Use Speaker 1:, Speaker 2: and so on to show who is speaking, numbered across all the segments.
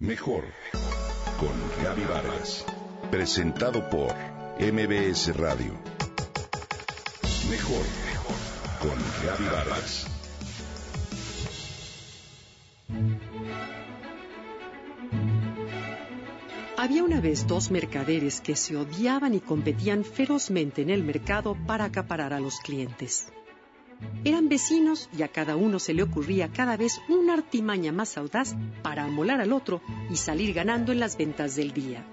Speaker 1: Mejor con Gaby Vargas. Presentado por MBS Radio. Mejor con Gaby Vargas.
Speaker 2: Había una vez dos mercaderes que se odiaban y competían ferozmente en el mercado para acaparar a los clientes. Eran vecinos y a cada uno se le ocurría cada vez una artimaña más audaz para amolar al otro y salir ganando en las ventas del día.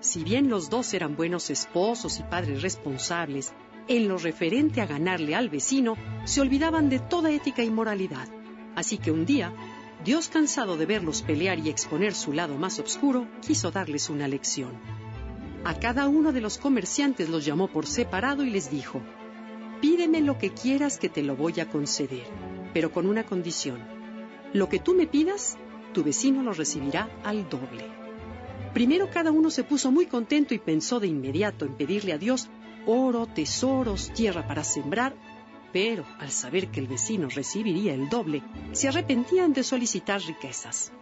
Speaker 2: Si bien los dos eran buenos esposos y padres responsables, en lo referente a ganarle al vecino, se olvidaban de toda ética y moralidad. Así que un día, Dios, cansado de verlos pelear y exponer su lado más oscuro, quiso darles una lección. A cada uno de los comerciantes los llamó por separado y les dijo, Pídeme lo que quieras que te lo voy a conceder, pero con una condición. Lo que tú me pidas, tu vecino lo recibirá al doble. Primero cada uno se puso muy contento y pensó de inmediato en pedirle a Dios oro, tesoros, tierra para sembrar, pero al saber que el vecino recibiría el doble, se arrepentían de solicitar riquezas.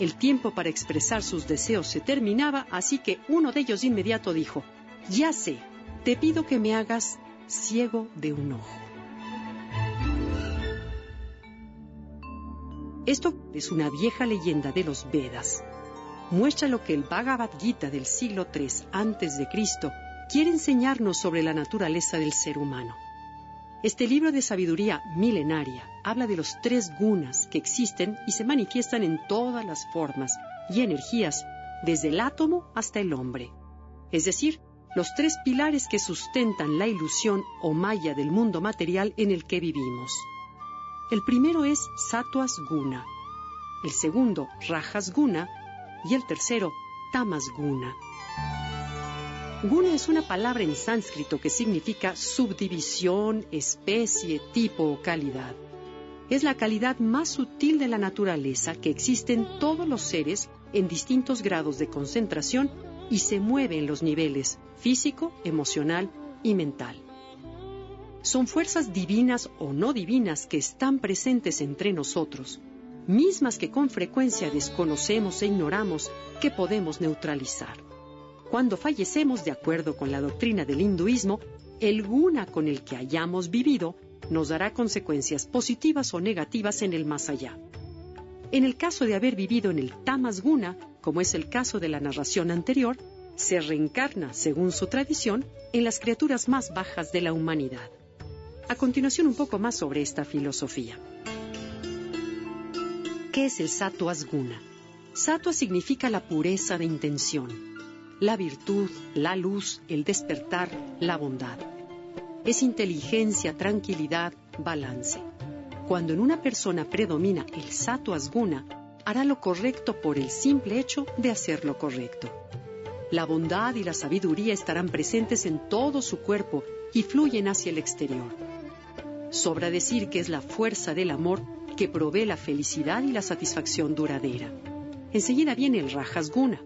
Speaker 2: El tiempo para expresar sus deseos se terminaba, así que uno de ellos de inmediato dijo, Ya sé, te pido que me hagas ciego de un ojo. Esto es una vieja leyenda de los Vedas. Muestra lo que el Bhagavad Gita del siglo III a.C. quiere enseñarnos sobre la naturaleza del ser humano. Este libro de sabiduría milenaria habla de los tres gunas que existen y se manifiestan en todas las formas y energías, desde el átomo hasta el hombre. Es decir, los tres pilares que sustentan la ilusión o maya del mundo material en el que vivimos. El primero es Sattva's Guna, el segundo Rajas Guna y el tercero Tamas Guna. Guna es una palabra en sánscrito que significa subdivisión, especie, tipo o calidad. Es la calidad más sutil de la naturaleza que existe en todos los seres en distintos grados de concentración y se mueve en los niveles físico, emocional y mental. Son fuerzas divinas o no divinas que están presentes entre nosotros, mismas que con frecuencia desconocemos e ignoramos que podemos neutralizar. Cuando fallecemos, de acuerdo con la doctrina del hinduismo, el guna con el que hayamos vivido nos dará consecuencias positivas o negativas en el más allá. En el caso de haber vivido en el tamas guna, como es el caso de la narración anterior, se reencarna, según su tradición, en las criaturas más bajas de la humanidad. A continuación, un poco más sobre esta filosofía. ¿Qué es el sattva guna? Significa la pureza de intención, la virtud, la luz, el despertar, la bondad. Es inteligencia, tranquilidad, balance. Cuando en una persona predomina el sattva guna, hará lo correcto por el simple hecho de hacer lo correcto. La bondad y la sabiduría estarán presentes en todo su cuerpo y fluyen hacia el exterior. Sobra decir que es la fuerza del amor que provee la felicidad y la satisfacción duradera. Enseguida viene el Rajasguna.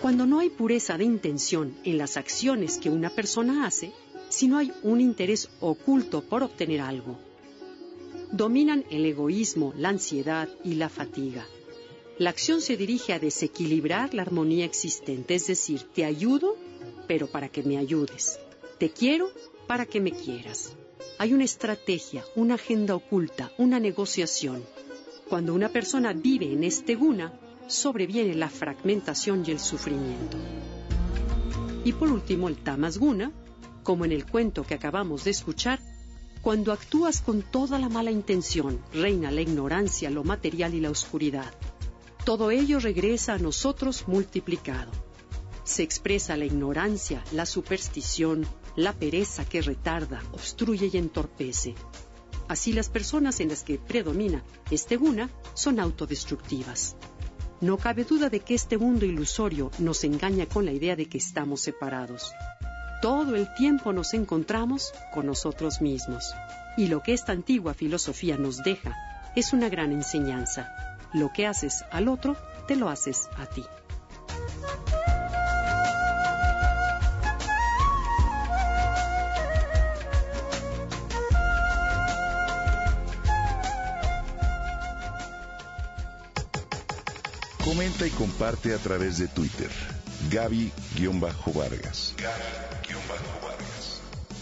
Speaker 2: Cuando no hay pureza de intención en las acciones que una persona hace, sino hay un interés oculto por obtener algo, dominan el egoísmo, la ansiedad y la fatiga. La acción se dirige a desequilibrar la armonía existente, es decir, te ayudo, pero para que me ayudes. Te quiero para que me quieras. Hay una estrategia, una agenda oculta, una negociación. Cuando una persona vive en este guna, sobreviene la fragmentación y el sufrimiento. Y por último, el tamas guna, como en el cuento que acabamos de escuchar, cuando actúas con toda la mala intención, reina la ignorancia, lo material y la oscuridad. Todo ello regresa a nosotros multiplicado. Se expresa la ignorancia, la superstición, la pereza que retarda, obstruye y entorpece. Así las personas en las que predomina este guna son autodestructivas. No cabe duda de que este mundo ilusorio nos engaña con la idea de que estamos separados todo el tiempo nos encontramos con nosotros mismos. Y lo que esta antigua filosofía nos deja es una gran enseñanza. Lo que haces al otro, te lo haces a ti.
Speaker 1: Comenta y comparte a través de Twitter. Gaby-Vargas.